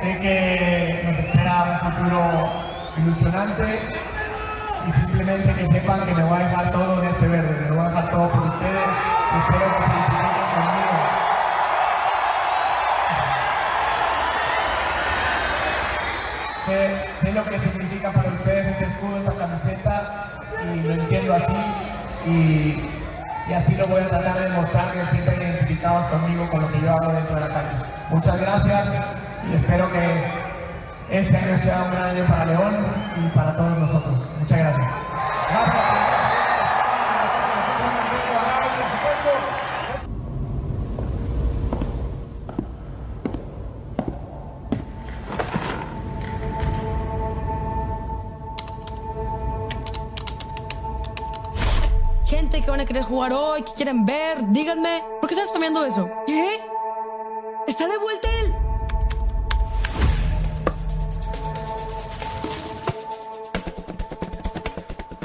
Sé que nos espera un futuro ilusionante y simplemente que sepan que me voy a dejar todo en este verde, me voy a dejar todo por ustedes espero que se identifiquen conmigo. Sé, lo que significa para ustedes este escudo, esta camiseta y lo entiendo así y, así lo voy a tratar de demostrar que siempre identificados conmigo con lo que yo hago dentro de la cancha. Muchas gracias espero que este año sea un gran año para León y para todos nosotros. Muchas gracias. Gente que van a querer jugar hoy, que quieren ver, díganme, ¿por qué están spameando eso? ¿Qué?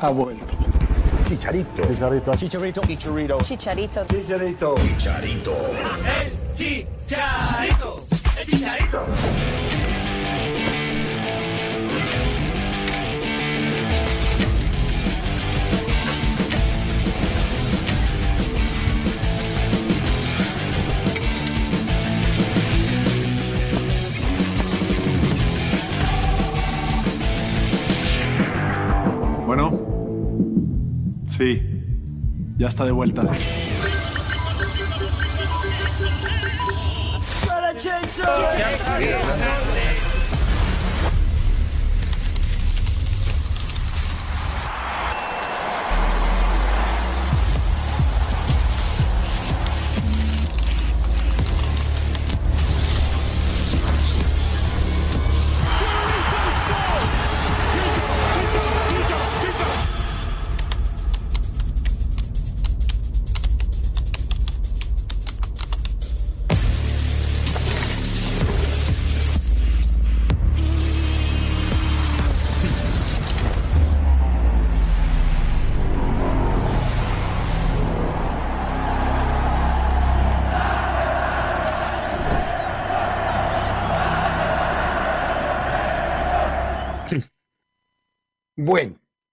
Ha vuelto. Chicharito. Chicharito. Chicharito. Chicharito. Chicharito. Chicharito. Chicharito. El chicharito. El chicharito. Sí. Ya está de vuelta.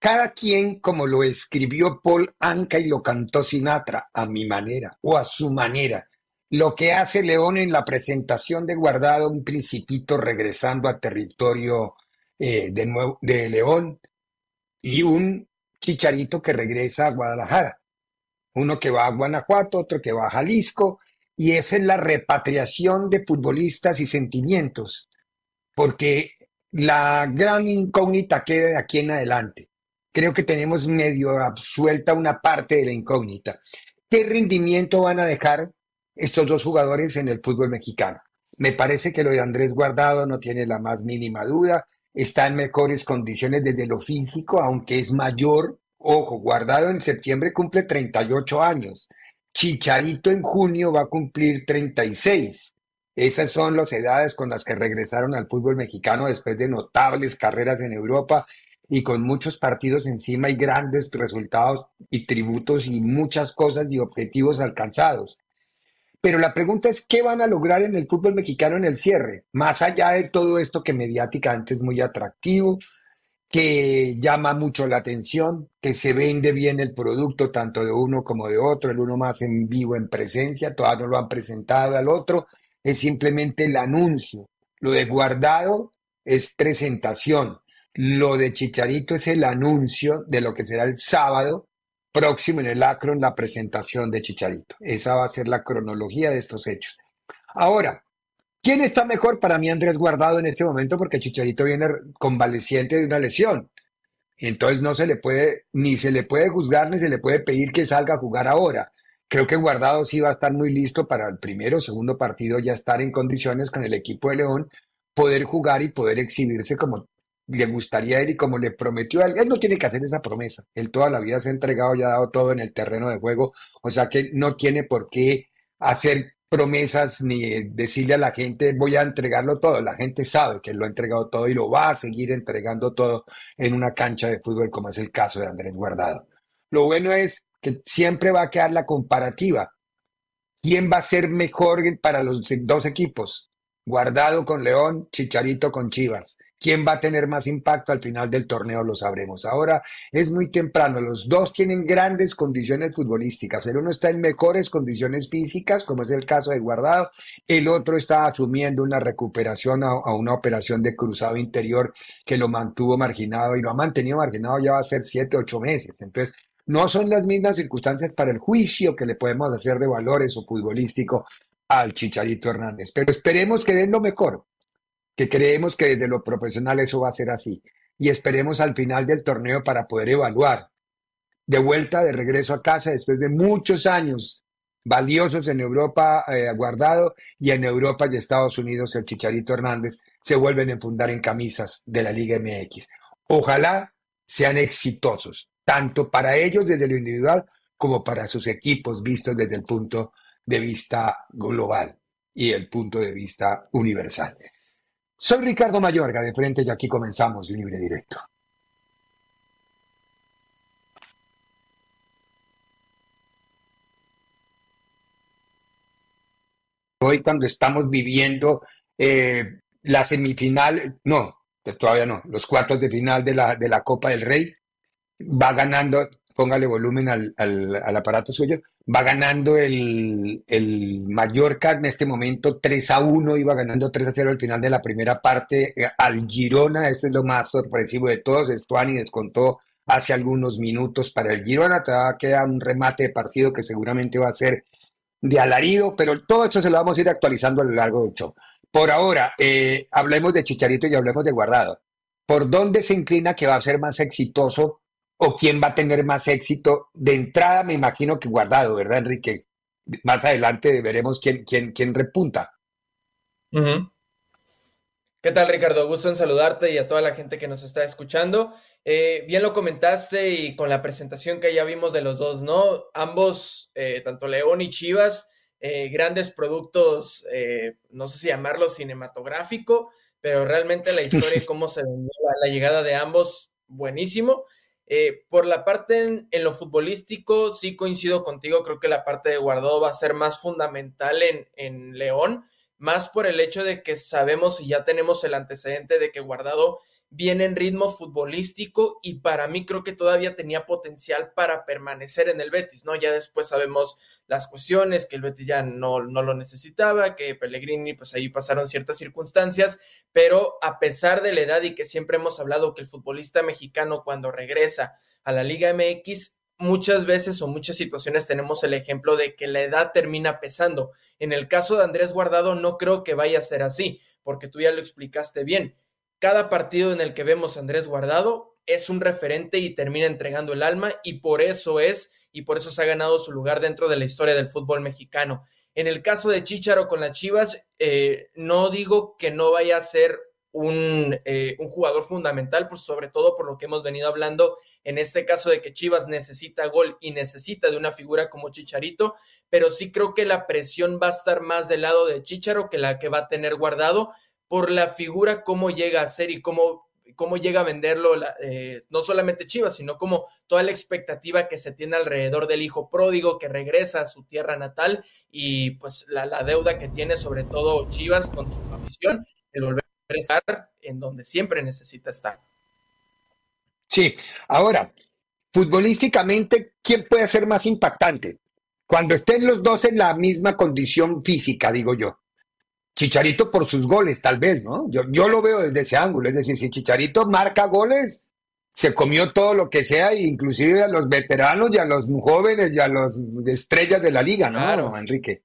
Cada quien como lo escribió Paul Anka y lo cantó Sinatra, a mi manera o a su manera. Lo que hace León en la presentación de Guardado, un principito regresando a territorio eh, de, de León y un chicharito que regresa a Guadalajara. Uno que va a Guanajuato, otro que va a Jalisco, y esa es la repatriación de futbolistas y sentimientos, porque la gran incógnita queda de aquí en adelante. Creo que tenemos medio absuelta una parte de la incógnita. ¿Qué rendimiento van a dejar estos dos jugadores en el fútbol mexicano? Me parece que lo de Andrés Guardado no tiene la más mínima duda, está en mejores condiciones desde lo físico, aunque es mayor. Ojo, Guardado en septiembre cumple 38 años. Chicharito en junio va a cumplir 36. Esas son las edades con las que regresaron al fútbol mexicano después de notables carreras en Europa y con muchos partidos encima y grandes resultados y tributos y muchas cosas y objetivos alcanzados. Pero la pregunta es, ¿qué van a lograr en el fútbol mexicano en el cierre? Más allá de todo esto que mediáticamente es muy atractivo, que llama mucho la atención, que se vende bien el producto tanto de uno como de otro, el uno más en vivo, en presencia, todavía no lo han presentado al otro, es simplemente el anuncio. Lo de guardado es presentación. Lo de Chicharito es el anuncio de lo que será el sábado próximo en el Acron, la presentación de Chicharito. Esa va a ser la cronología de estos hechos. Ahora, ¿Quién está mejor para mí, Andrés Guardado, en este momento? Porque Chicharito viene convaleciente de una lesión. Entonces no se le puede, ni se le puede juzgar, ni se le puede pedir que salga a jugar ahora. Creo que Guardado sí va a estar muy listo para el primero o segundo partido, ya estar en condiciones con el equipo de León, poder jugar y poder exhibirse como le gustaría a él y como le prometió a él. Él no tiene que hacer esa promesa. Él toda la vida se ha entregado y ha dado todo en el terreno de juego. O sea que no tiene por qué hacer promesas ni decirle a la gente voy a entregarlo todo. La gente sabe que lo ha entregado todo y lo va a seguir entregando todo en una cancha de fútbol como es el caso de Andrés Guardado. Lo bueno es que siempre va a quedar la comparativa. ¿Quién va a ser mejor para los dos equipos? Guardado con León, Chicharito con Chivas. ¿Quién va a tener más impacto al final del torneo? Lo sabremos. Ahora es muy temprano. Los dos tienen grandes condiciones futbolísticas. El uno está en mejores condiciones físicas, como es el caso de Guardado. El otro está asumiendo una recuperación a, una operación de cruzado interior que lo mantuvo marginado y lo ha mantenido marginado ya va a ser siete, ocho meses. Entonces, no son las mismas circunstancias para el juicio que le podemos hacer de valores o futbolístico al Chicharito Hernández. Pero esperemos que den lo mejor que creemos que desde lo profesional eso va a ser así. Y esperemos al final del torneo para poder evaluar. De vuelta, de regreso a casa, después de muchos años valiosos en Europa eh, guardado y en Europa y Estados Unidos el Chicharito Hernández se vuelven a fundar en camisas de la Liga MX. Ojalá sean exitosos, tanto para ellos desde lo individual como para sus equipos vistos desde el punto de vista global y el punto de vista universal. Soy Ricardo Mayorga de frente y aquí comenzamos Libre Directo. Hoy cuando estamos viviendo eh, la semifinal, no, todavía no, los cuartos de final de la, de la Copa del Rey, va ganando póngale volumen al, al, aparato suyo, va ganando el, el, Mallorca en este momento 3 a 1, iba ganando 3 a 0 al final de la primera parte eh, al Girona, este es lo más sorpresivo de todos, Estuani descontó hace algunos minutos para el Girona, todavía queda un remate de partido que seguramente va a ser de alarido, pero todo esto se lo vamos a ir actualizando a lo largo del show. Por ahora, eh, hablemos de Chicharito y hablemos de Guardado. ¿Por dónde se inclina que va a ser más exitoso o quién va a tener más éxito. De entrada, me imagino que guardado, ¿verdad, Enrique? Más adelante veremos quién, quién, quién repunta. ¿Qué tal, Ricardo? Gusto en saludarte y a toda la gente que nos está escuchando. Eh, bien lo comentaste y con la presentación que ya vimos de los dos, ¿no? Ambos, eh, tanto León y Chivas, eh, grandes productos, no sé si llamarlo cinematográfico, pero realmente la historia y cómo se vendió la llegada de ambos, buenísimo. Eh, por la parte en, lo futbolístico, sí coincido contigo, creo que la parte de Guardado va a ser más fundamental en, en León, más por el hecho de que sabemos y ya tenemos el antecedente de que Guardado viene en ritmo futbolístico y para mí creo que todavía tenía potencial para permanecer en el Betis, ¿no? Ya después sabemos las cuestiones, que el Betis ya no, no lo necesitaba, que Pellegrini, pues ahí pasaron ciertas circunstancias, pero a pesar de la edad y que siempre hemos hablado que el futbolista mexicano cuando regresa a la Liga MX, muchas veces o muchas situaciones tenemos el ejemplo de que la edad termina pesando. En el caso de Andrés Guardado no creo que vaya a ser así, porque tú ya lo explicaste bien cada partido en el que vemos a Andrés Guardado es un referente y termina entregando el alma y por eso es y por eso se ha ganado su lugar dentro de la historia del fútbol mexicano. En el caso de Chicharo con las Chivas, eh, no digo que no vaya a ser un, eh, un, jugador fundamental, pues sobre todo por lo que hemos venido hablando en este caso de que Chivas necesita gol y necesita de una figura como Chicharito, pero sí creo que la presión va a estar más del lado de Chicharo que la que va a tener guardado, por la figura, cómo llega a ser y cómo cómo llega a venderlo, eh, no solamente Chivas, sino como toda la expectativa que se tiene alrededor del hijo pródigo que regresa a su tierra natal y pues la, deuda que tiene sobre todo Chivas con su afición, el volver a estar en donde siempre necesita estar. Sí, ahora, futbolísticamente, ¿quién puede ser más impactante? Cuando estén los dos en la misma condición física, digo yo. Chicharito por sus goles, tal vez, ¿no? Yo, yo lo veo desde ese ángulo. Es decir, si Chicharito marca goles, se comió todo lo que sea, inclusive a los veteranos y a los jóvenes y a los estrellas de la liga, ¿no, Claro. Enrique?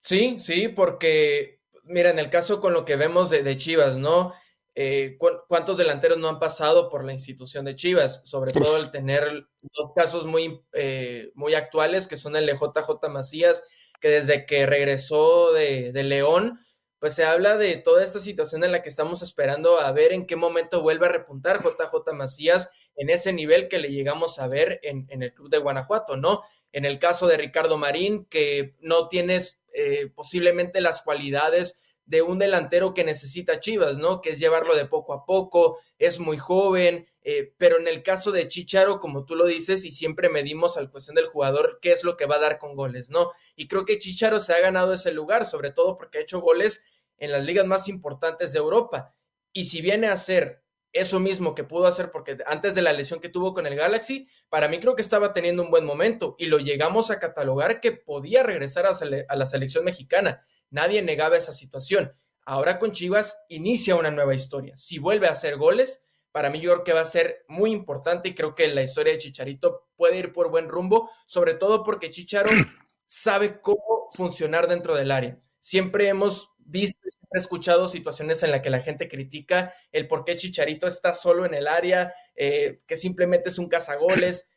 Sí, sí, porque, mira, en el caso con lo que vemos de, de Chivas, ¿no? Eh, ¿cu- ¿cuántos delanteros no han pasado por la institución de Chivas? Sobre todo el tener dos casos muy, eh, muy actuales, que son el de JJ Macías, que desde que regresó de, de León, pues se habla de toda esta situación en la que estamos esperando a ver en qué momento vuelve a repuntar JJ Macías en ese nivel que le llegamos a ver en, en el club de Guanajuato, ¿no? En el caso de Ricardo Marín, que no tienes eh, posiblemente las cualidades de un delantero que necesita Chivas, ¿no? Que es llevarlo de poco a poco, es muy joven, eh, pero en el caso de Chicharo, como tú lo dices, y siempre medimos al cuestión del jugador, qué es lo que va a dar con goles, ¿no? Y creo que Chicharo se ha ganado ese lugar, sobre todo porque ha hecho goles en las ligas más importantes de Europa. Y si viene a hacer eso mismo que pudo hacer, porque antes de la lesión que tuvo con el Galaxy, para mí creo que estaba teniendo un buen momento y lo llegamos a catalogar que podía regresar a, a la selección mexicana. Nadie negaba esa situación. Ahora con Chivas inicia una nueva historia. Si vuelve a hacer goles, para mí yo creo que va a ser muy importante y creo que la historia de Chicharito puede ir por buen rumbo, sobre todo porque Chicharo sabe cómo funcionar dentro del área. Siempre hemos visto y siempre he escuchado situaciones en las que la gente critica el por qué Chicharito está solo en el área, eh, que simplemente es un cazagoles,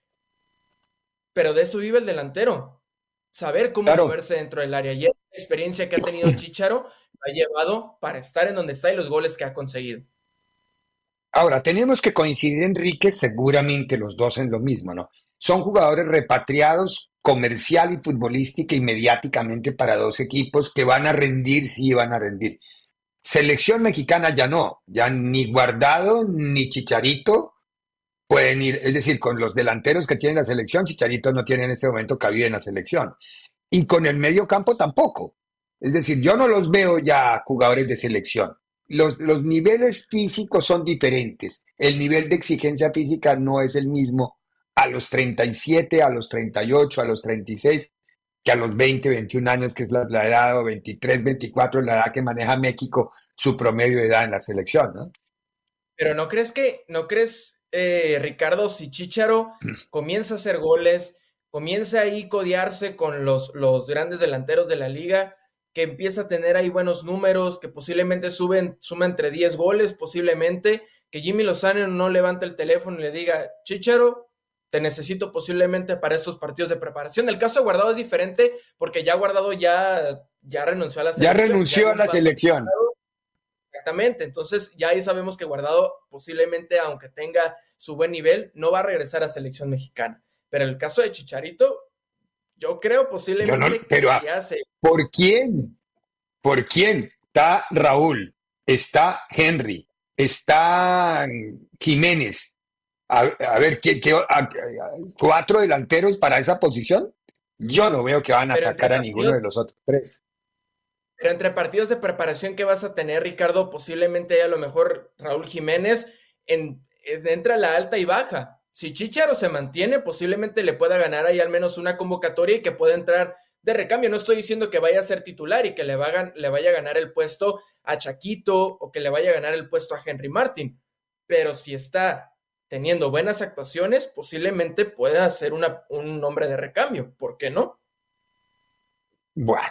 pero de eso vive el delantero, saber cómo Claro. moverse dentro del área. Y esa experiencia que ha tenido Chicharo ha llevado para estar en donde está y los goles que ha conseguido. Ahora, tenemos que coincidir, Enrique, seguramente los dos en lo mismo, ¿no? Son jugadores repatriados comercial y futbolística y mediáticamente para dos equipos que van a rendir, sí van a rendir. Selección mexicana ya no, ya ni Guardado ni Chicharito pueden ir, es decir, con los delanteros que tiene la selección, Chicharito no tiene en este momento cabida en la selección. Y con el medio campo tampoco. Es decir, yo no los veo ya jugadores de selección. Los, los niveles físicos son diferentes. El nivel de exigencia física no es el mismo a los 37, a los 38, a los 36, que a los 20, 21 años, que es la, la edad, o 23, 24, la edad que maneja México, su promedio de edad en la selección, ¿no? Pero ¿no crees que, no crees, eh, Ricardo, si Chicharo comienza a hacer goles, comienza ahí a codearse con los, los grandes delanteros de la liga, que empieza a tener ahí buenos números, que posiblemente suben, suma entre 10 goles, posiblemente, que Jimmy Lozano no levante el teléfono y le diga, Chicharo, te necesito posiblemente para estos partidos de preparación. El caso de Guardado es diferente porque ya Guardado ya, ya renunció a la Ya selección. renunció dio a la selección. Exactamente, entonces ya ahí sabemos que Guardado posiblemente, aunque tenga su buen nivel, no va a regresar a selección mexicana. Pero el caso de Chicharito, yo creo posiblemente Yo no- que pero, sí hace. ¿Por quién? ¿Por quién? Está Raúl, está Henry, está Jiménez. A, a ver, ¿qué, qué- a- ¿cuatro delanteros para esa posición? Yo no veo que van a Pero sacar a ninguno de los otros tres. Pero entre partidos de preparación que vas a tener, Ricardo, posiblemente a lo mejor Raúl Jiménez en, es- entra la alta y baja. Si Chicharo se mantiene, posiblemente le pueda ganar ahí al menos una convocatoria y que pueda entrar de recambio. No estoy diciendo que vaya a ser titular y que le, va le vaya a ganar el puesto a Chaquito o que le vaya a ganar el puesto a Henry Martin. Pero si está teniendo buenas actuaciones, posiblemente pueda ser un nombre de recambio. ¿Por qué no? Bueno,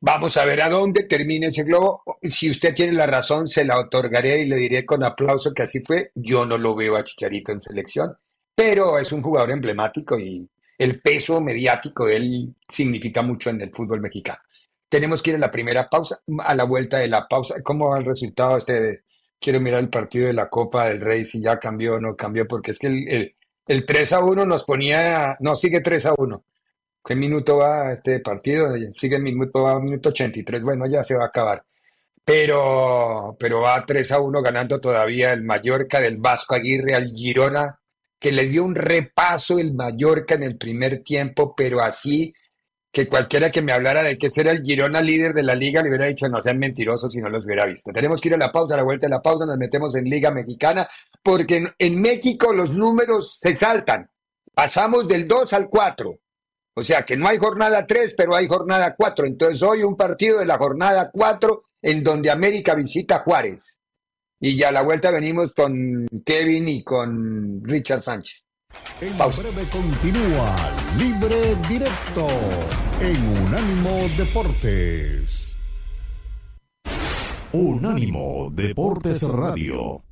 vamos a ver a dónde termina ese globo. Si usted tiene la razón, se la otorgaré y le diré con aplauso que así fue. Yo no lo veo a Chicharito en selección, pero es un jugador emblemático y el peso mediático de él significa mucho en el fútbol mexicano. Tenemos que ir a la primera pausa, a la vuelta de la pausa. ¿Cómo va el resultado este Quiero mirar el partido de la Copa del Rey, si ya cambió o no cambió, porque es que el, el, el 3 a 1 nos ponía, no, sigue 3 a 1. ¿Qué minuto va este partido? Sigue el minuto, va minuto 83. Bueno, ya se va a acabar. pero, pero va 3 a 1 ganando todavía el Mallorca del Vasco Aguirre al Girona, que le dio un repaso el Mallorca en el primer tiempo, pero así que cualquiera que me hablara de que ser el Girona líder de la liga le hubiera dicho no sean mentirosos si no los hubiera visto. Tenemos que ir a la pausa, a la vuelta de la pausa nos metemos en Liga Mexicana, porque en, en México los números se saltan. Pasamos del 2 al 4. O sea que no hay jornada 3, pero hay jornada 4. Entonces hoy un partido de la jornada 4 en donde América visita a Juárez. Y ya a la vuelta venimos con Kevin y con Richard Sánchez. En Pausa. breve continúa Libre Directo en Unánimo Deportes. Unánimo Deportes Radio.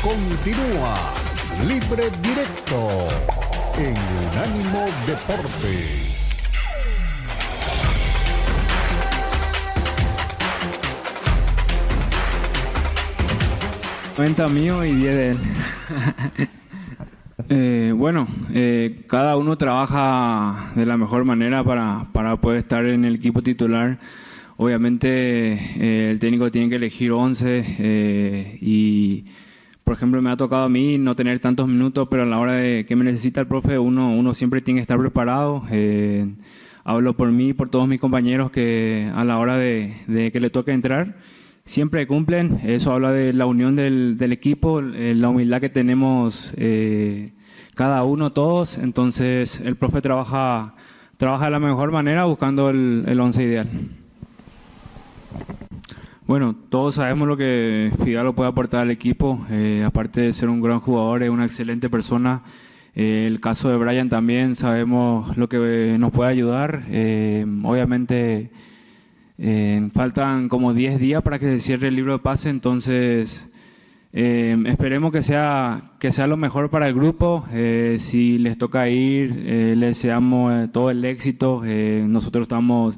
Continúa Libre Directo en Unánimo Deportes. Cuenta mío y 10 de él. Eh, bueno, eh, cada uno trabaja de la mejor manera para, para poder estar en el equipo titular. Obviamente eh, el técnico tiene que elegir 11 eh, y, por ejemplo, me ha tocado a mí no tener tantos minutos, pero a la hora de que me necesita el profe, uno, uno siempre tiene que estar preparado. Hablo por mí y por todos mis compañeros que a la hora de, de que le toque entrar, siempre cumplen. Eso habla de la unión del, del equipo, eh, la humildad que tenemos eh, cada uno, todos. Entonces, el profe trabaja, trabaja de la mejor manera buscando el, el once ideal. Bueno, todos sabemos lo que Fidalgo puede aportar al equipo. eh, aparte de ser un gran jugador, es una excelente persona. El caso de Brian también sabemos lo que nos puede ayudar. Obviamente eh, faltan como 10 días para que se cierre el libro de pase, entonces eh, esperemos que sea, que sea lo mejor para el grupo. Eh, si les toca ir, eh, les deseamos eh, todo el éxito. Eh, nosotros estamos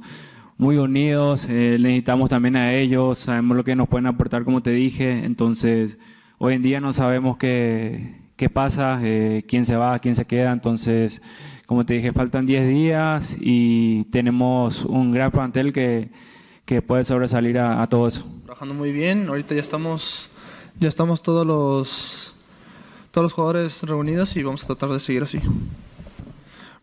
muy unidos, necesitamos también a ellos, sabemos lo que nos pueden aportar, como te dije. Entonces, hoy en día no sabemos qué, qué pasa, quién se va, quién se queda. Entonces, como te dije, faltan 10 días y tenemos un gran plantel que, que puede sobresalir a, a todo eso. trabajando muy bien. Ahorita ya estamos, ya estamos todos los, todos los jugadores reunidos y vamos a tratar de seguir así.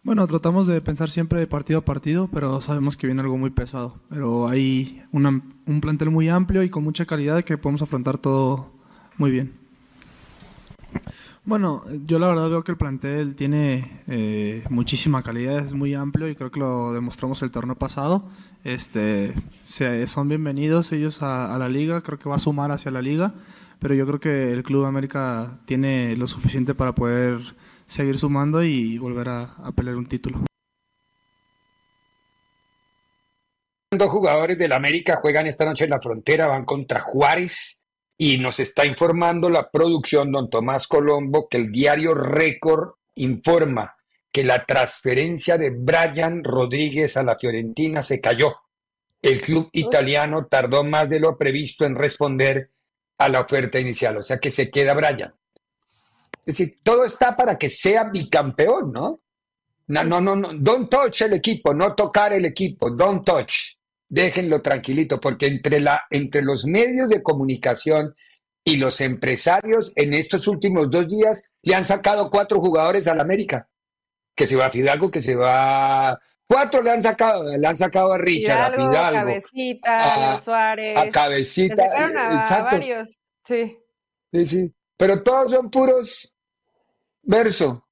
Bueno, tratamos de pensar siempre partido a partido, pero sabemos que viene algo muy pesado. Pero hay una- un plantel muy amplio y con mucha calidad que podemos afrontar todo muy bien. Bueno, yo la verdad veo que el plantel tiene eh, muchísima calidad, es muy amplio y creo que lo demostramos el torneo pasado. Este, se- son bienvenidos ellos a, la liga, creo que va a sumar hacia la liga, pero yo creo que el Club América tiene lo suficiente para poder seguir sumando y volver a pelear un título. Dos jugadores del América juegan esta noche en la frontera, van contra Juárez y nos está informando la producción, don Tomás Colombo, que el diario Récord informa que la transferencia de Brian Rodríguez a la Fiorentina se cayó. El club italiano tardó más de lo previsto en responder a la oferta inicial, o sea que se queda Brian. Es decir, todo está para que sea bicampeón, ¿no? No, no, no, no, don't touch el equipo, no tocar el equipo, don't touch. Déjenlo tranquilito, porque entre, la, entre los medios de comunicación y los empresarios en estos últimos dos días le han sacado cuatro jugadores al América. Que se va a Fidalgo, que se va. Cuatro le han sacado, le han sacado a Richard, Fidalgo, a Fidalgo, Cabecita, a- Suárez. a Le Cabecita. sacaron a, exacto. varios. Sí. Sí, sí. Pero todos son puros verso.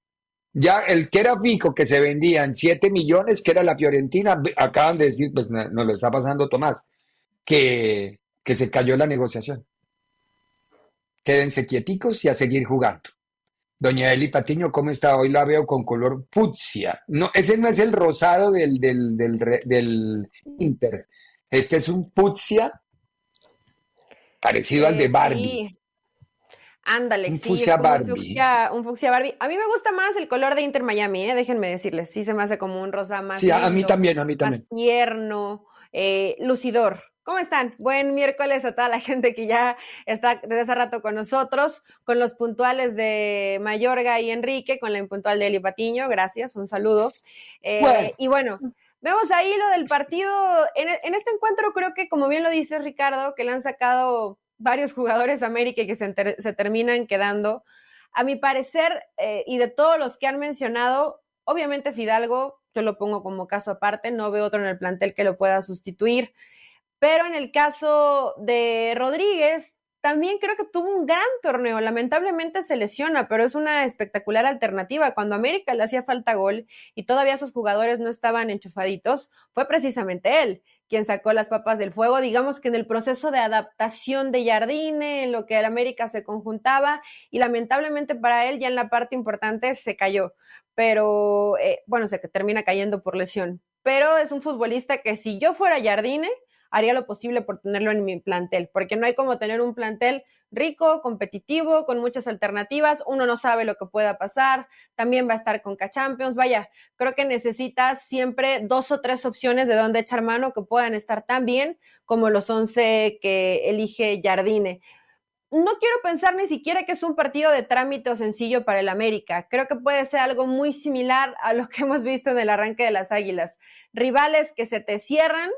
Ya el que era pico que se vendía en 7 millones, que era la Fiorentina, acaban de decir, pues no- nos lo está pasando Tomás, que, que se cayó la negociación. Quédense quieticos y a seguir jugando. Doña Eli Patiño, ¿cómo está? Hoy la veo con color fucsia. No, ese no es el rosado del, del, del, Inter. Este es un fucsia parecido al de Eh, Barbie. sí. Ándale, Un sí, fucsia Barbie. Un fucsia, un fucsia Barbie. A mí me gusta más el color de Inter Miami, ¿eh? déjenme decirles. Sí, se me hace como un rosa más Sí, a, a mí también, a mí más también. tierno, eh, lucidor. ¿Cómo están? Buen miércoles a toda la gente que ya está desde hace rato con nosotros, con los puntuales de Mayorga y Enrique, con la impuntual de Eli Patiño. Gracias, un saludo. Eh, y bueno, vemos ahí lo del partido. En, en, este encuentro creo que, como bien lo dice Ricardo, que le han sacado varios jugadores América que se, se terminan quedando. A mi parecer, eh, y de todos los que han mencionado, obviamente Fidalgo, yo lo pongo como caso aparte, no veo otro en el plantel que lo pueda sustituir. Pero en el caso de Rodríguez, también creo que tuvo un gran torneo. Lamentablemente se lesiona, pero es una espectacular alternativa. Cuando América le hacía falta gol y todavía sus jugadores no estaban enchufaditos, fue precisamente él quien sacó las papas del fuego. Digamos que en el proceso de adaptación de Jardine, en lo que el América se conjuntaba, y lamentablemente para él ya en la parte importante se cayó. Pero eh, bueno, se termina cayendo por lesión. Pero es un futbolista que si yo fuera Jardine, haría lo posible por tenerlo en mi plantel, porque no hay como tener un plantel rico, competitivo, con muchas alternativas, uno no sabe lo que pueda pasar, también va a estar con K-Champions, vaya, creo que necesitas siempre dos o tres opciones de donde echar mano que puedan estar tan bien como los once que elige Jardine. No quiero pensar ni siquiera que es un partido de trámite o sencillo para el América. Creo que puede ser algo muy similar a lo que hemos visto en el arranque de las Águilas. Rivales que se te cierran,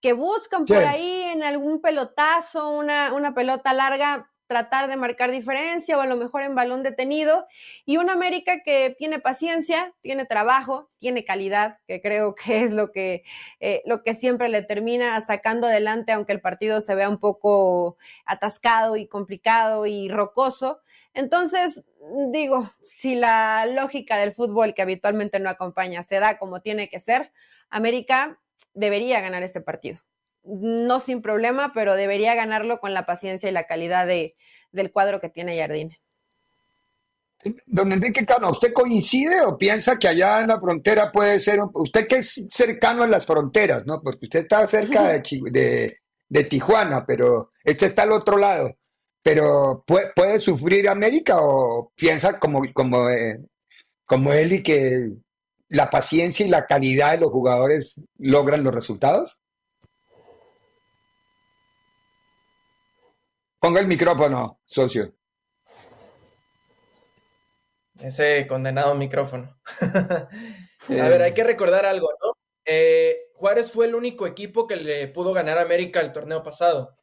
que buscan por ahí en algún pelotazo, una, una pelota larga, tratar de marcar diferencia o a lo mejor en balón detenido. Y una América que tiene paciencia, tiene trabajo, tiene calidad, que creo que es lo que, eh, lo que siempre le termina sacando adelante, aunque el partido se vea un poco atascado y complicado y rocoso. Entonces, digo, si la lógica del fútbol que habitualmente no acompaña se da como tiene que ser, América debería ganar este partido. No sin problema, pero debería ganarlo con la paciencia y la calidad de, del cuadro que tiene Jardine. Don Enrique Cano, ¿usted coincide o piensa que allá en la frontera puede ser, usted que es cercano a las fronteras, ¿no? Porque usted está cerca de, de, Tijuana, pero este está al otro lado. Pero ¿puede, sufrir América o piensa como, como, eh, como él y que la paciencia y la calidad de los jugadores logran los resultados? Ponga el micrófono, socio. Ese condenado micrófono. a ver, hay que recordar algo, ¿no? Eh, Juárez fue el único equipo que le pudo ganar a América el torneo pasado.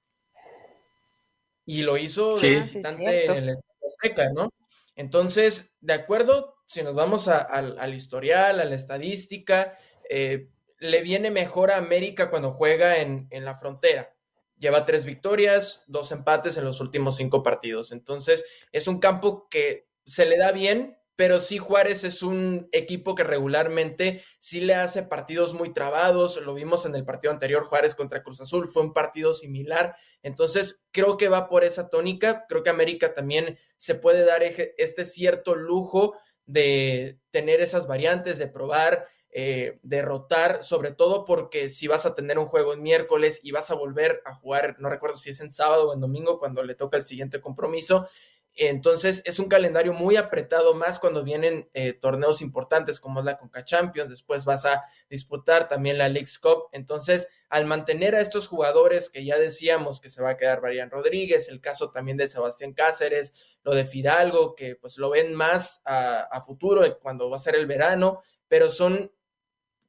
Y lo hizo de visitante en el Azteca, ¿no? Entonces, de acuerdo, si nos vamos al historial, a la estadística, eh, le viene mejor a América cuando juega en, en, la frontera. Lleva tres victorias, dos empates en los últimos cinco partidos. Entonces, es un campo que se le da bien, pero sí Juárez es un equipo que regularmente sí le hace partidos muy trabados. Lo vimos en el partido anterior, Juárez contra Cruz Azul, fue un partido similar. Entonces, creo que va por esa tónica. Creo que América también se puede dar este cierto lujo de tener esas variantes, de probar, eh, derrotar, sobre todo porque si vas a tener un juego en miércoles y vas a volver a jugar, no recuerdo si es en sábado o en domingo, cuando le toca el siguiente compromiso, entonces es un calendario muy apretado, más cuando vienen eh, torneos importantes como la Conca Champions, después vas a disputar también la League's Cup. Entonces, al mantener a estos jugadores que ya decíamos que se va a quedar Marian Rodríguez, el caso también de Sebastián Cáceres, lo de Fidalgo, que pues lo ven más a, futuro cuando va a ser el verano, pero son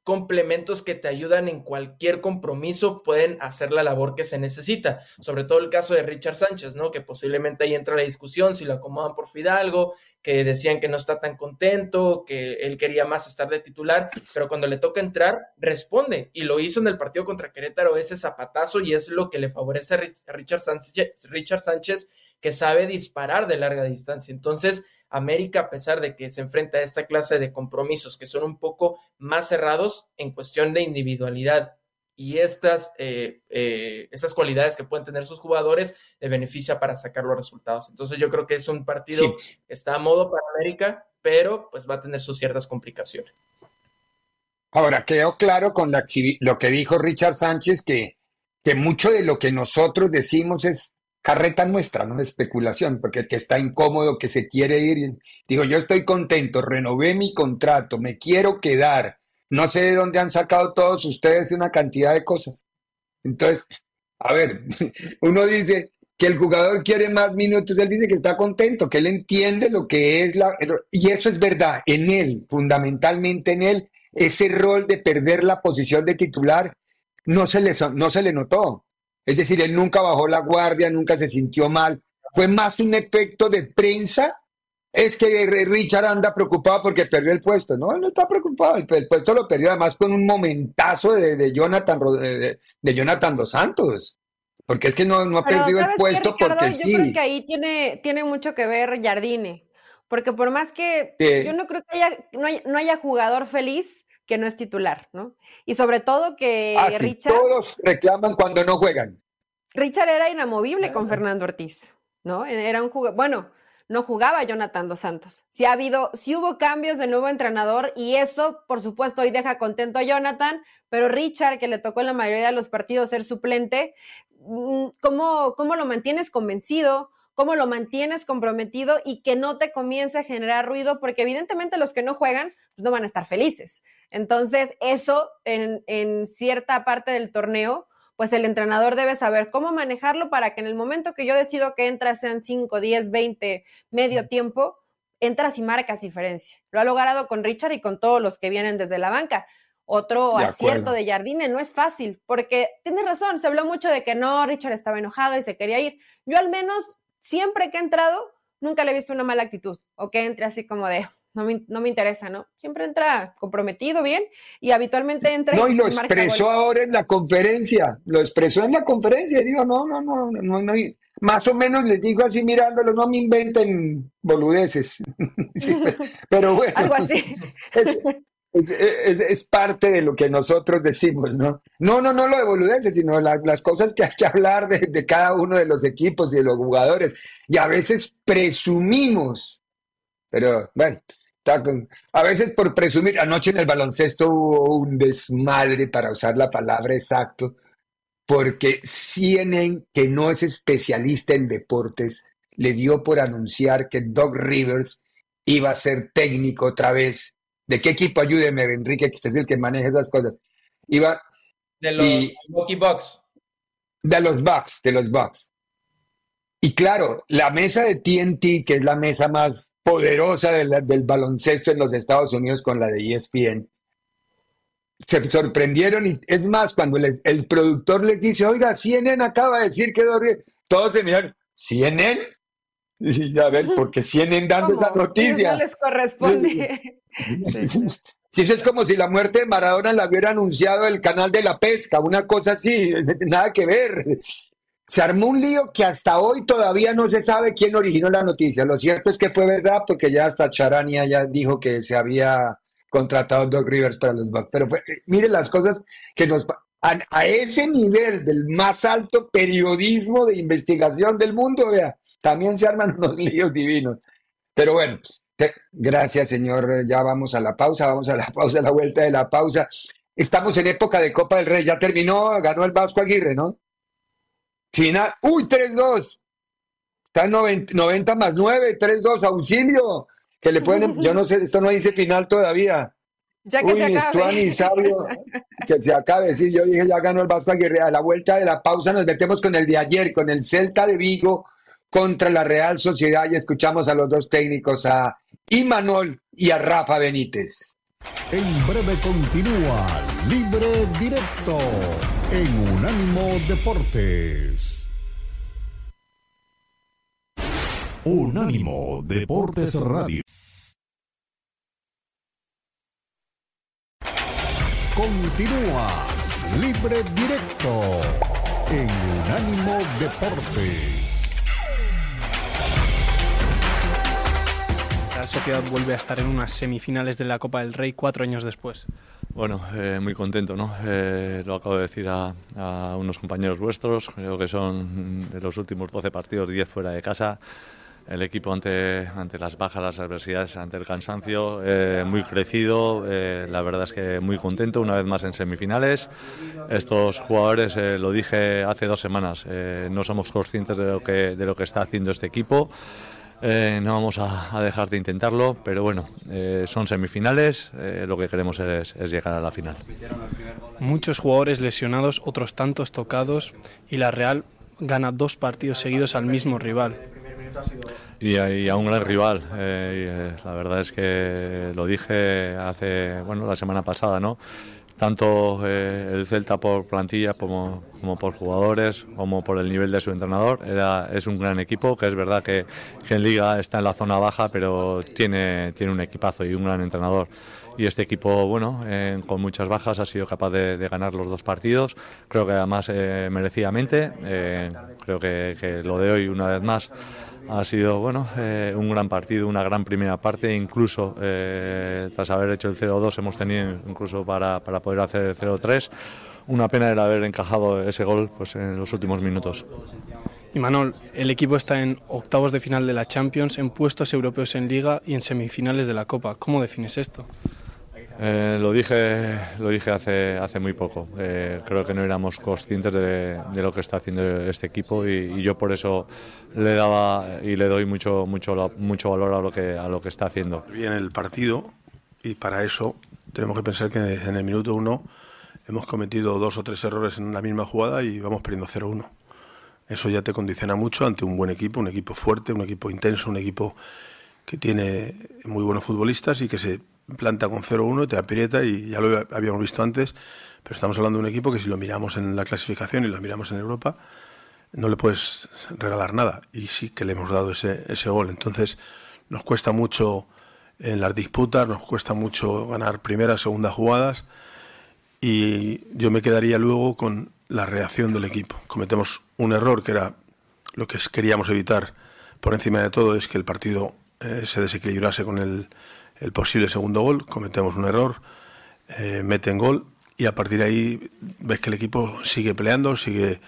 complementos que te ayudan en cualquier compromiso, pueden hacer la labor que se necesita. Sobre todo el caso de Richard Sánchez, ¿no? Que posiblemente ahí entra la discusión si lo acomodan por Fidalgo, que decían que no está tan contento, que él quería más estar de titular, pero cuando le toca entrar, responde. Y lo hizo en el partido contra Querétaro, ese zapatazo, y es lo que le favorece a Richard Sánchez, Richard Sánchez que sabe disparar de larga distancia. Entonces, América, a pesar de que se enfrenta a esta clase de compromisos que son un poco más cerrados en cuestión de individualidad y estas, eh, eh, cualidades que pueden tener sus jugadores le beneficia para sacar los resultados. Entonces yo creo que es un partido que está a modo para América, pero pues va a tener sus ciertas complicaciones. Ahora, quedó claro con lo que dijo Richard Sánchez que, que mucho de lo que nosotros decimos es carreta nuestra, no especulación, porque el que está incómodo, que se quiere ir, digo, yo estoy contento, renové mi contrato, me quiero quedar, no sé de dónde han sacado todos ustedes una cantidad de cosas. Entonces, A ver, uno dice que el jugador quiere más minutos, él dice que está contento, que él entiende lo que es la... Y eso es verdad, en él, fundamentalmente en él, ese rol de perder la posición de titular no se le, no se le notó. Es decir, él nunca bajó la guardia, nunca se sintió mal. Fue más un efecto de prensa. Es que Richard anda preocupado porque perdió el puesto. No, él no está preocupado. El, puesto lo perdió además con un momentazo de, Jonathan, de, Jonathan Dos Santos. Porque es que no, no ha perdido el puesto porque sí. Yo creo que ahí tiene, tiene mucho que ver Jardine. Porque por más que yo no creo que haya, no, haya, jugador feliz que no es titular, ¿no? Y sobre todo que ah, Richard. todos reclaman cuando no juegan. Richard era inamovible con Fernando Ortiz, ¿no? Era un jugador. Bueno, no jugaba Jonathan Dos Santos. Si ha habido, si hubo cambios de nuevo entrenador y eso, por supuesto, hoy deja contento a Jonathan, pero Richard, que le tocó en la mayoría de los partidos ser suplente, mm, ¿cómo, cómo lo mantienes convencido? ¿Cómo lo mantienes comprometido y que no te comience a generar ruido? Porque evidentemente los que no juegan pues no van a estar felices. Entonces, eso en, en cierta parte del torneo pues el entrenador debe saber cómo manejarlo para que en el momento que yo decido que entra, sean 5, 10, 20, medio tiempo, entras y marcas diferencia. Lo ha logrado con Richard y con todos los que vienen desde la banca. Otro acierto de Jardine no es fácil, porque tienes razón, se habló mucho de que no, Richard estaba enojado y se quería ir. Yo al menos, siempre que he entrado, nunca le he visto una mala actitud, o que entre así como de, no me, interesa, ¿no? Siempre entra comprometido, bien, y habitualmente entra... No, y lo expresó ahora en la conferencia, lo expresó en la conferencia, y digo, no, no, no, no, no, más o menos les digo así mirándolo, no me inventen boludeces, pero bueno, algo así. Es, parte de lo que nosotros decimos, ¿no? No, no, no lo de sino las cosas que hay que hablar de, de cada uno de los equipos y de los jugadores, y a veces presumimos, pero bueno, a veces por presumir, anoche en el baloncesto hubo un desmadre, para usar la palabra exacto, porque CNN, que no es especialista en deportes, le dio por anunciar que Doug Rivers iba a ser técnico otra vez. ¿De qué equipo? Ayúdeme, Enrique, que usted es el que maneja esas cosas. Iba. De los Bucks. De los Bucks, de los Bucks. Y claro, la mesa de TNT, que es la mesa más poderosa del baloncesto en los Estados Unidos con la de ESPN, se sorprendieron y es más, cuando el productor les dice, oiga, CNN acaba de decir que todos se miran, ¿CNN? Y a ver, porque CNN dando esa noticia. No les corresponde. Si eso es como si la muerte de Maradona la hubiera anunciado el canal de la pesca, una cosa así, nada que ver. Se armó un lío que hasta hoy todavía no se sabe quién originó la noticia. Lo cierto es que fue verdad porque ya hasta Charania ya dijo que se había contratado a Doug Rivers para los Bucks. Pero eh, mire las cosas que nos... A, ese nivel del más alto periodismo de investigación del mundo, vea, también se arman unos líos divinos. Pero bueno, gracias señor. Ya vamos a la pausa, vamos a la pausa, a la vuelta de la pausa. Estamos en época de Copa del Rey. Ya terminó, ganó el Vasco Aguirre, ¿no? Final, uy, 3-2. Está 90, 90 más 9, 3-2, auxilio. Que le pueden, yo no sé, esto no dice final todavía. Ya que Uy, se acabe. sabio, que se acabe. Sí, yo dije, ya ganó el Vasco Aguirre. A la vuelta de la pausa nos metemos con el de ayer, con el Celta de Vigo contra la Real Sociedad y escuchamos a los dos técnicos, a Imanol y a Rafa Benítez. En breve continúa Libre Directo en Unánimo Deportes. Unánimo Deportes Radio. Continúa Libre Directo en Unánimo Deportes. La sociedad vuelve a estar en unas semifinales de la Copa del Rey cuatro años después. Bueno, eh, muy contento, ¿no? Eh, lo acabo de decir a, unos compañeros vuestros, creo que son de los últimos 12 partidos, 10 fuera de casa. El equipo ante, ante las bajas, las adversidades, ante el cansancio, eh, muy crecido, la verdad es que muy contento, una vez más en semifinales. Estos jugadores, lo dije hace dos semanas, no somos conscientes de lo, que, de lo que está haciendo este equipo. Eh, no vamos a, dejar de intentarlo, pero bueno, eh, son semifinales, eh, lo que queremos es, llegar a la final. Muchos jugadores lesionados, otros tantos tocados y la Real gana dos partidos seguidos al mismo rival. Y a, un gran rival, la verdad es que lo dije hace, bueno, la semana pasada, ¿no? tanto el Celta por plantilla como, como, por jugadores, como por el nivel de su entrenador. Era, es un gran equipo, que es verdad que, en Liga está en la zona baja, pero tiene, tiene un equipazo y un gran entrenador. Y este equipo, bueno, eh, con muchas bajas, ha sido capaz de, ganar los dos partidos. Creo que además eh, merecidamente. creo que, que lo de hoy, una vez más, ha sido bueno eh, un gran partido, una gran primera parte, incluso eh, tras haber hecho el 0-2 hemos tenido incluso para, para poder hacer el 0-3. Una pena era haber encajado ese gol pues, en los últimos minutos. Y Manol, el equipo está en octavos de final de la Champions, en puestos europeos en Liga y en semifinales de la Copa. ¿Cómo defines esto? Eh, lo dije, lo dije hace, hace muy poco. Eh, creo que no éramos conscientes de, lo que está haciendo este equipo y, yo por eso le daba y le doy mucho, mucho, mucho valor a lo, que, a lo que está haciendo. Bien el partido y para eso tenemos que pensar que en el minuto uno hemos cometido dos o tres errores en la misma jugada y vamos perdiendo 0-1. Eso ya te condiciona mucho ante un buen equipo, un equipo fuerte, un equipo intenso, un equipo que tiene muy buenos futbolistas y que se planta con 0-1, te aprieta y ya lo habíamos visto antes, pero estamos hablando de un equipo que si lo miramos en la clasificación y lo miramos en Europa, no le puedes regalar nada y sí que le hemos dado ese, ese gol. Entonces nos cuesta mucho en las disputas, nos cuesta mucho ganar primeras, segundas jugadas y yo me quedaría luego con la reacción del equipo. Cometemos un error que era lo que queríamos evitar por encima de todo, es que el partido eh, se desequilibrase con el el posible segundo gol, cometemos un error, eh, meten gol y a partir de ahí ves que el equipo sigue peleando, sigue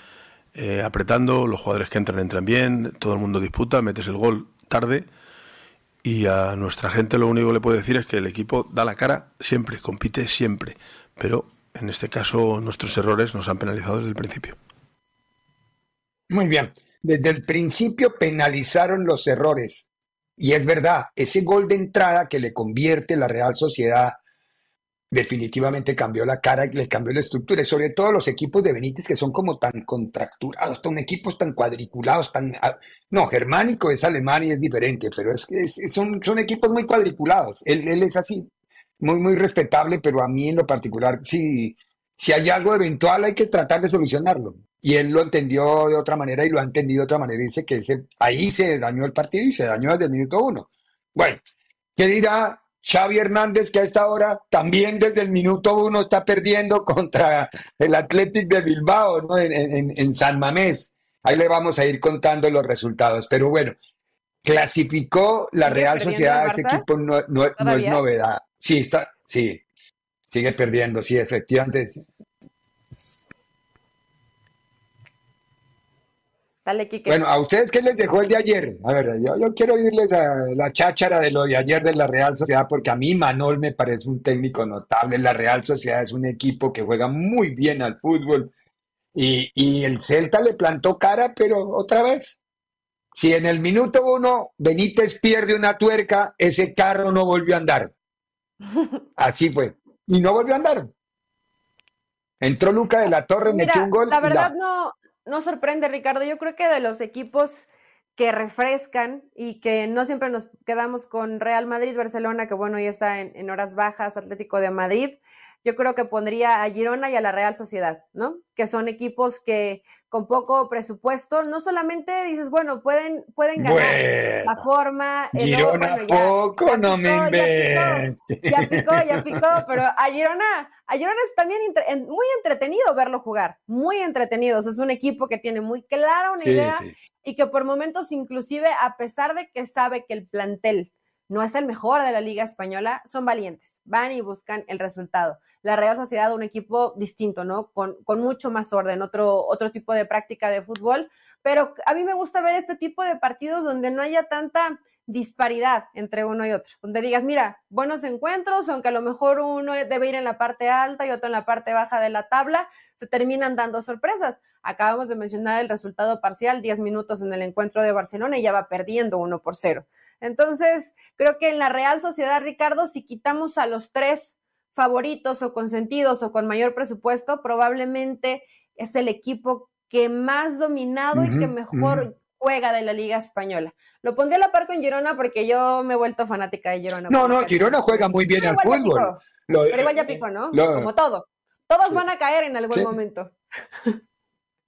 eh, apretando, los jugadores que entran entran bien, todo el mundo disputa, metes el gol tarde y a nuestra gente lo único que le puedo decir es que el equipo da la cara siempre, compite siempre, pero en este caso nuestros errores nos han penalizado desde el principio. Muy bien, desde el principio penalizaron los errores. Y es verdad, ese gol de entrada que le convierte la Real Sociedad definitivamente cambió la cara y le cambió la estructura, y sobre todo los equipos de Benítez que son como tan contracturados, son equipos tan cuadriculados, tan... Ah, no, Germánico es alemán y es diferente, pero es que son, son equipos muy cuadriculados, él, él, es así, muy, muy respetable, pero a mí en lo particular, si, si hay algo eventual hay que tratar de solucionarlo. Y él lo entendió de otra manera y lo ha entendido de otra manera. Dice que ahí se dañó el partido y se dañó desde el minuto uno. Bueno, ¿qué dirá Xavi Hernández que a esta hora también desde el minuto uno está perdiendo contra el Athletic de Bilbao ¿no? en, San Mamés? Ahí le vamos a ir contando los resultados. Pero bueno, clasificó la Real Sociedad, ese equipo no, no es novedad. Sí, está, sí, sigue perdiendo, sí, efectivamente. Bueno, ¿a ustedes qué les dejó el de ayer? A ver, yo, yo quiero oírles a la cháchara de lo de ayer de la Real Sociedad, porque a mí Manol me parece un técnico notable. La Real Sociedad es un equipo que juega muy bien al fútbol. Y, y el Celta le plantó cara, pero otra vez. Si en el minuto uno Benítez pierde una tuerca, ese carro no volvió a andar. Así fue. Y no volvió a andar. Entró Luca de la Torre, metió un gol. La verdad no, no sorprende, Ricardo. Yo creo que de los equipos que refrescan y que no siempre nos quedamos con Real Madrid, Barcelona, que bueno, ya está en, en horas bajas, Atlético de Madrid, yo creo que pondría a Girona y a la Real Sociedad, ¿no? Que son equipos que con poco presupuesto, no solamente dices, bueno, pueden, pueden ganar la forma. Girona poco, no me inventes. Ya picó, ya picó, pero a Girona, a Girona es también muy entretenido verlo jugar, muy entretenido. es un equipo que tiene muy clara una idea y que por momentos inclusive, a pesar de que sabe que el plantel no es el mejor de la Liga Española, son valientes, van y buscan el resultado. La Real Sociedad, un equipo distinto, ¿no? Con, mucho más orden, otro, otro tipo de práctica de fútbol, pero a mí me gusta ver este tipo de partidos donde no haya tanta disparidad entre uno y otro, donde digas, mira, buenos encuentros, aunque a lo mejor uno debe ir en la parte alta y otro en la parte baja de la tabla, se terminan dando sorpresas. Acabamos de mencionar el resultado parcial, 10 minutos en el encuentro de Barcelona y ya va perdiendo 1 por 0. Entonces, creo que en la Real Sociedad, Ricardo, si quitamos a los tres favoritos o consentidos o con mayor presupuesto, probablemente es el equipo que más dominado y que mejor juega de la Liga Española. Lo pondré a la par con Girona porque yo me he vuelto fanática de Girona. No, no, Girona juega muy bien al fútbol. pero igual ya picó, ¿no? Como todo. Todos van a caer en algún momento.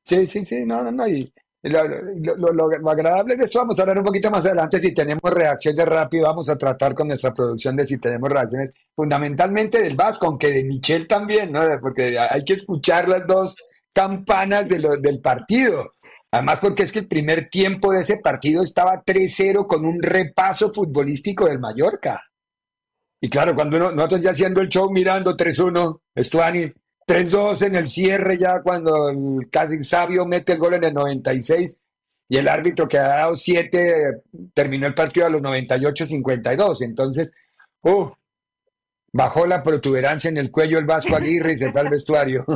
Sí, sí, sí, no, no, no. Y lo, agradable de esto, vamos a hablar un poquito más adelante si tenemos reacciones rápido, vamos a tratar con nuestra producción de si tenemos reacciones, fundamentalmente del Vasco, aunque de Michel también, ¿no? Porque hay que escuchar las dos campanas de del partido. Además, porque es que el primer tiempo de ese partido estaba 3-0 con un repaso futbolístico del Mallorca. Y claro, cuando uno, nosotros ya haciendo el show mirando 3-1, Estuani, 3-2 en el cierre ya cuando el casi sabio mete el gol en el 96 y el árbitro que ha dado 7 terminó el partido a los 98-52. Entonces, uh, bajó la protuberancia en el cuello el Vasco Aguirre y se fue al vestuario. yo,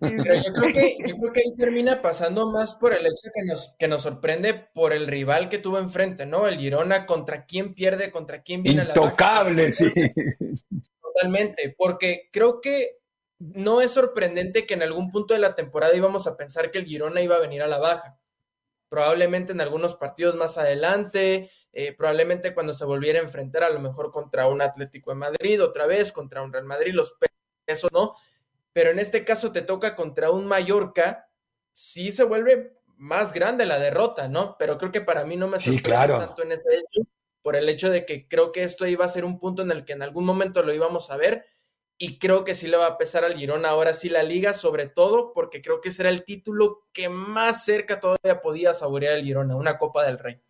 creo que, ahí termina pasando más por el hecho que nos, que nos sorprende por el rival que tuvo enfrente, ¿no? El Girona, contra quién pierde, contra quién viene Intocable, la Intocable, sí. Totalmente, porque creo que no es sorprendente que en algún punto de la temporada íbamos a pensar que el Girona iba a venir a la baja. Probablemente en algunos partidos más adelante, eh, probablemente cuando se volviera a enfrentar a lo mejor contra un Atlético de Madrid, otra vez contra un Real Madrid, los pesos no, pero en este caso te toca contra un Mallorca, sí se vuelve más grande la derrota, ¿no? Pero creo que para mí no me sorprende tanto en ese hecho, por el hecho de que creo que esto iba a ser un punto en el que en algún momento lo íbamos a ver y creo que sí le va a pesar al Girona ahora sí la liga, sobre todo porque creo que será el título que más cerca todavía podía saborear el Girona, una Copa del Rey.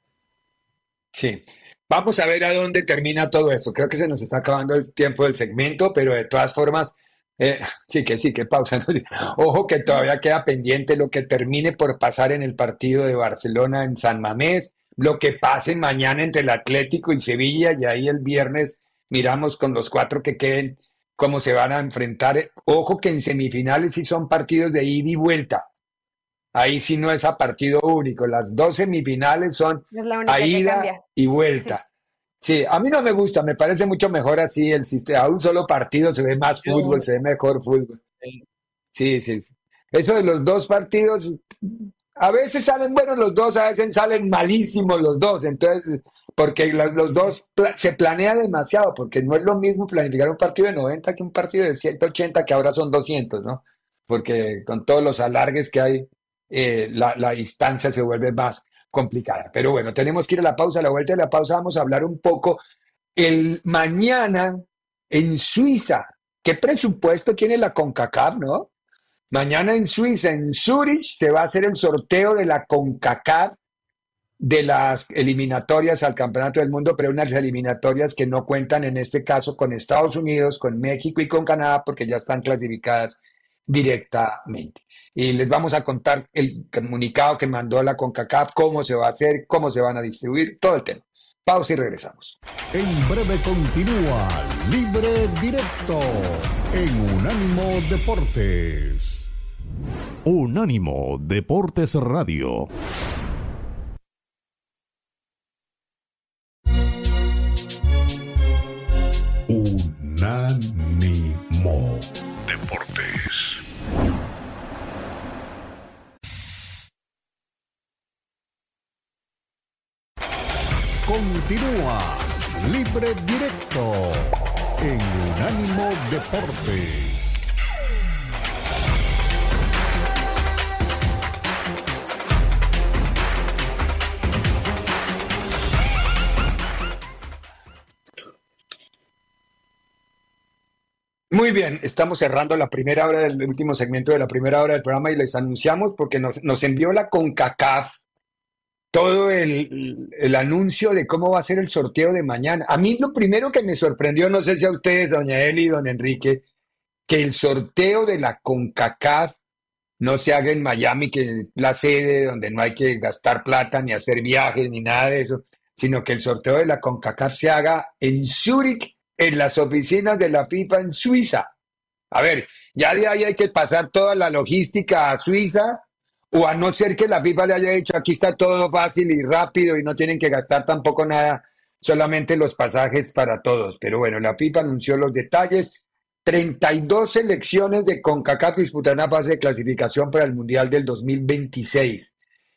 Sí, vamos a ver a dónde termina todo esto. Creo que se nos está acabando el tiempo del segmento, pero de todas formas, eh, sí que sí, que pausa. Ojo que todavía queda pendiente lo que termine por pasar en el partido de Barcelona en San Mamés, lo que pase mañana entre el Atlético y Sevilla, y ahí el viernes miramos con los cuatro que queden cómo se van a enfrentar. Ojo que en semifinales sí son partidos de ida y vuelta. Ahí sí no es a partido único. Las dos semifinales son a ida y vuelta. Sí. a mí no me gusta, me parece mucho mejor así el sistema. A un solo partido se ve más fútbol, se ve mejor fútbol. Sí, sí. Eso de los dos partidos, a veces salen buenos los dos, a veces salen malísimos los dos. Entonces, porque los, dos se planea demasiado, porque no es lo mismo planificar un partido de 90 que un partido de 180 que ahora son 200, ¿no? Porque con todos los alargues que hay, eh, la, la, distancia se vuelve más complicada. Pero bueno, tenemos que ir a la pausa. A la vuelta de la pausa vamos a hablar un poco el mañana en Suiza. ¿Qué presupuesto tiene la CONCACAF, no? Mañana en Suiza, en Zurich, se va a hacer el sorteo de la CONCACAF de las eliminatorias al Campeonato del Mundo, pero unas eliminatorias que no cuentan en este caso con Estados Unidos, con México y con Canadá, porque ya están clasificadas directamente. Y les vamos a contar el comunicado que mandó la CONCACAF, cómo se va a hacer, cómo se van a distribuir, todo el tema. Pausa y regresamos. En breve continúa Libre Directo en Unánimo Deportes. Unánimo Deportes Radio. Unánimo Deportes. Continúa Libre Directo en Unánimo Deportes. Muy bien, estamos cerrando la primera hora del último segmento de la primera hora del programa y les anunciamos porque nos, envió la CONCACAF todo el, el, anuncio de cómo va a ser el sorteo de mañana. A mí lo primero que me sorprendió, no sé si a ustedes, doña Eli y don Enrique, que el sorteo de la CONCACAF no se haga en Miami, que es la sede donde no hay que gastar plata ni hacer viajes ni nada de eso, sino que el sorteo de la CONCACAF se haga en Zúrich, en las oficinas de la FIFA en Suiza. A ver, ya de ahí hay que pasar toda la logística a Suiza, o a no ser que la FIFA le haya dicho aquí está todo fácil y rápido y no tienen que gastar tampoco nada, solamente los pasajes para todos. Pero bueno, la FIFA anunció los detalles. 32 selecciones de CONCACAF disputarán la fase de clasificación para el Mundial del 2026.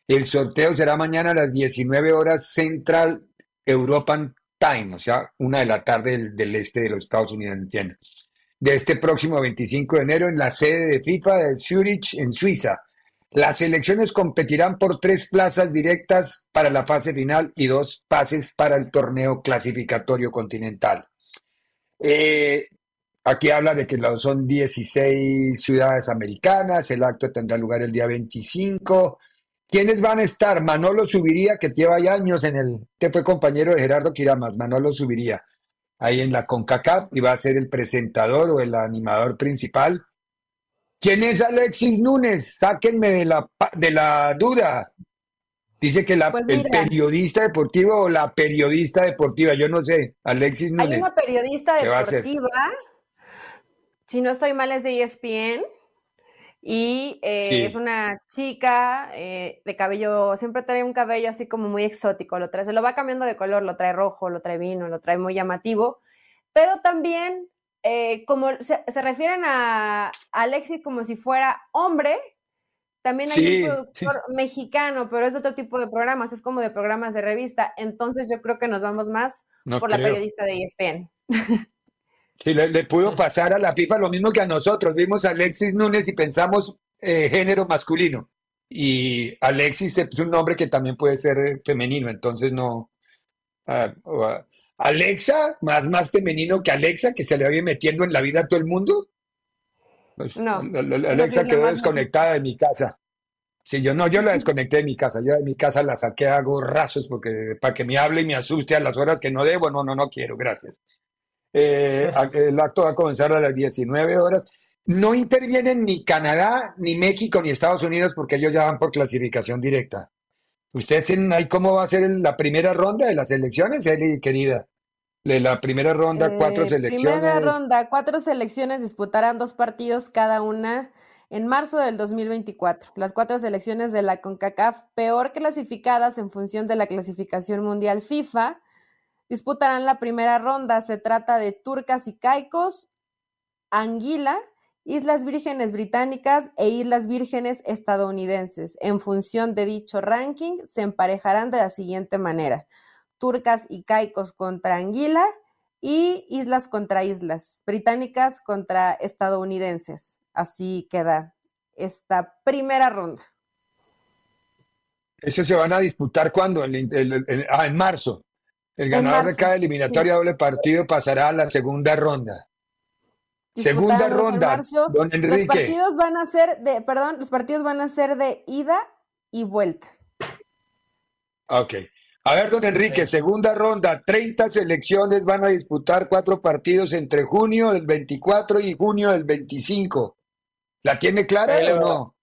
El sorteo será mañana a las 19 horas Central European Time, o sea, una de la tarde del, este de los Estados Unidos, entiendo. De este próximo 25 de enero en la sede de FIFA de Zurich, en Suiza. Las elecciones competirán por tres plazas directas para la fase final y dos pases para el torneo clasificatorio continental. Eh, aquí habla de que son 16 ciudades americanas, el acto tendrá lugar el día 25. ¿Quiénes van a estar? Manolo Subiría, que lleva años en el, que fue compañero de Gerardo Quiramas, Manolo Subiría, ahí en la CONCACAF, y va a ser el presentador o el animador principal. ¿Quién es Alexis Núñez? Sáquenme de la, de la duda. Dice que la, Pues el periodista deportivo o la periodista deportiva, yo no sé, Alexis Hay Núñez. una periodista deportiva, si no estoy mal es de ESPN, y eh, Sí. es una chica eh, de cabello, siempre trae un cabello así como muy exótico, lo trae, se lo va cambiando de color, lo trae rojo, lo trae vino, lo trae muy llamativo, pero también eh, como se, se refieren a Alexis como si fuera hombre, también hay Sí, un productor mexicano, pero es otro tipo de programas, es como de programas de revista, entonces yo creo que nos vamos más No por la periodista de ESPN. Sí, le, le pudo pasar a la FIFA lo mismo que a nosotros. Vimos a Alexis Núñez y pensamos eh, género masculino. Y Alexis es un nombre que también puede ser eh, femenino, entonces no. ah, Alexa, más, más femenino que Alexa, que se le viene metiendo en la vida a todo el mundo. Pues, No, Alexa quedó desconectada de mi casa. Sí, yo no, yo la desconecté de mi casa. Yo de mi casa la saqué a gorrazos porque para que me hable y me asuste a las horas que no debo. No, no, no quiero, gracias. Eh, el acto va a comenzar a las 19 horas. No intervienen ni Canadá, ni México, ni Estados Unidos porque ellos ya van por clasificación directa. ¿Ustedes tienen ahí cómo va a ser la primera ronda de las elecciones, Eli, querida? De la primera ronda, cuatro Eh, selecciones. Primera ronda, cuatro selecciones disputarán dos partidos cada una en marzo del 2024. Las cuatro selecciones de la CONCACAF peor clasificadas en función de la clasificación mundial FIFA disputarán la primera ronda. Se trata de Turcas y Caicos, Anguila, Islas Vírgenes Británicas e Islas Vírgenes estadounidenses. En función de dicho ranking, se emparejarán de la siguiente manera. Turcas y Caicos contra Anguila y Islas contra Islas, Británicas contra estadounidenses. Así queda esta primera ronda. Eso se van a disputar cuando? El- ah, en marzo. El En ganador de cada eliminatoria sí. doble partido pasará a la segunda ronda. Segunda en ronda, marzo. don Los Enrique. partidos van a ser de, perdón, los partidos van a ser de ida y vuelta. Ok. A ver, don Enrique, segunda ronda, 30 selecciones van a disputar cuatro partidos entre junio del 24 y junio del 25. ¿La tiene clara Ahí o no?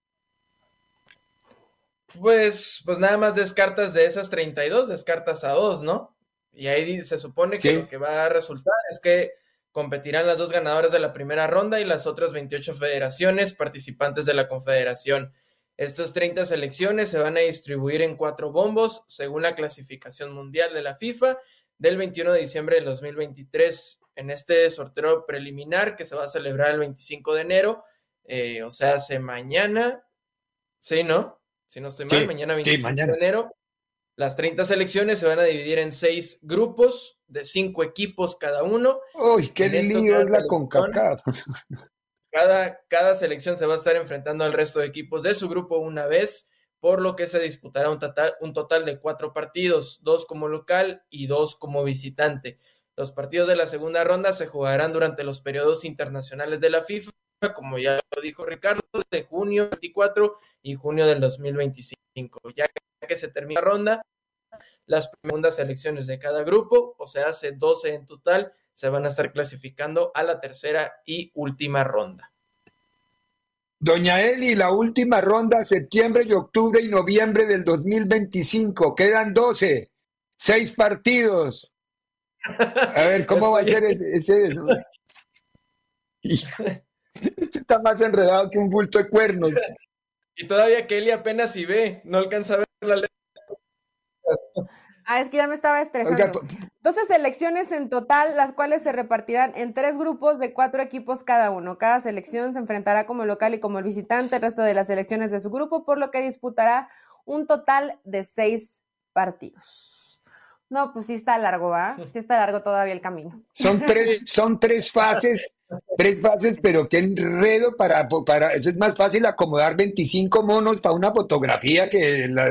Pues, pues nada más descartas de esas 32, descartas a dos, ¿no? Y ahí se supone que Sí. lo que va a resultar es que competirán las dos ganadoras de la primera ronda y las otras 28 federaciones participantes de la confederación. Estas 30 selecciones se van a distribuir en cuatro bombos según la clasificación mundial de la FIFA del 21 de diciembre del 2023 en este sorteo preliminar que se va a celebrar el 25 de enero, eh, o sea, hace mañana, ¿sí, no? Si no estoy mal, Sí, mañana sí, 25 mañana. de enero. Las 30 selecciones se van a dividir en seis grupos de cinco equipos cada uno. Uy, qué lío es la CONCACAF. Cada, cada selección se va a estar enfrentando al resto de equipos de su grupo una vez, por lo que se disputará un total, un total de cuatro partidos, dos como local y dos como visitante. Los partidos de la segunda ronda se jugarán durante los periodos internacionales de la FIFA, como ya lo dijo Ricardo, de junio 24 y junio del 2025. Ya que se termina la ronda, las segundas selecciones de cada grupo, o sea, hace 12 en total, se van a estar clasificando a la tercera y última ronda. Doña Eli, la última ronda, septiembre y octubre y noviembre del 2025. Quedan 12. Seis partidos. A ver, ¿cómo va a ser ese, ese Este está más enredado que un bulto de cuernos. Y todavía Kelly apenas si ve, no alcanza a ver la letra. Ah, es que ya me estaba estresando. 12 selecciones en total, las cuales se repartirán en tres grupos de cuatro equipos cada uno. Cada selección se enfrentará como local y como el visitante el resto de las selecciones de su grupo, por lo que disputará un total de seis partidos. No, pues sí está largo, ¿va? Sí está largo todavía el camino. Son tres, son tres fases, tres fases, pero qué enredo para, para, es más fácil acomodar 25 monos para una fotografía que la,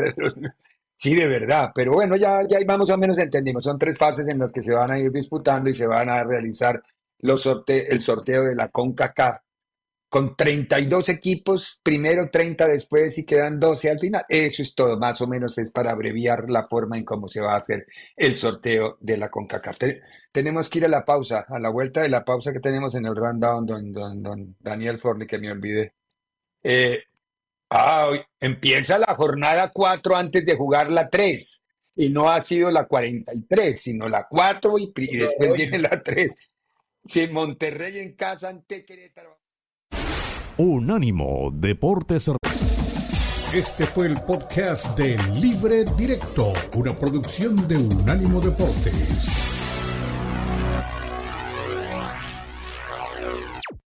Sí, de verdad, pero bueno, ya, ya más o menos entendimos. Son tres fases en las que se van a ir disputando y se van a realizar los sorte el sorteo de la CONCACAF con 32 equipos, primero 30 después y quedan 12 al final. Eso es todo, más o menos es para abreviar la forma en cómo se va a hacer el sorteo de la CONCACAF. tenemos que ir a la pausa, a la vuelta de la pausa que tenemos en el rundown, don, don, don Daniel Forley, que me olvidé. Eh, Ah, empieza la jornada 4 antes de jugar la 3. Y no ha sido la 43, sino la 4 y, y después viene la 3. Si Monterrey en casa ante Querétaro. Unánimo Deportes. Este fue el podcast de Libre Directo, una producción de Unánimo Deportes.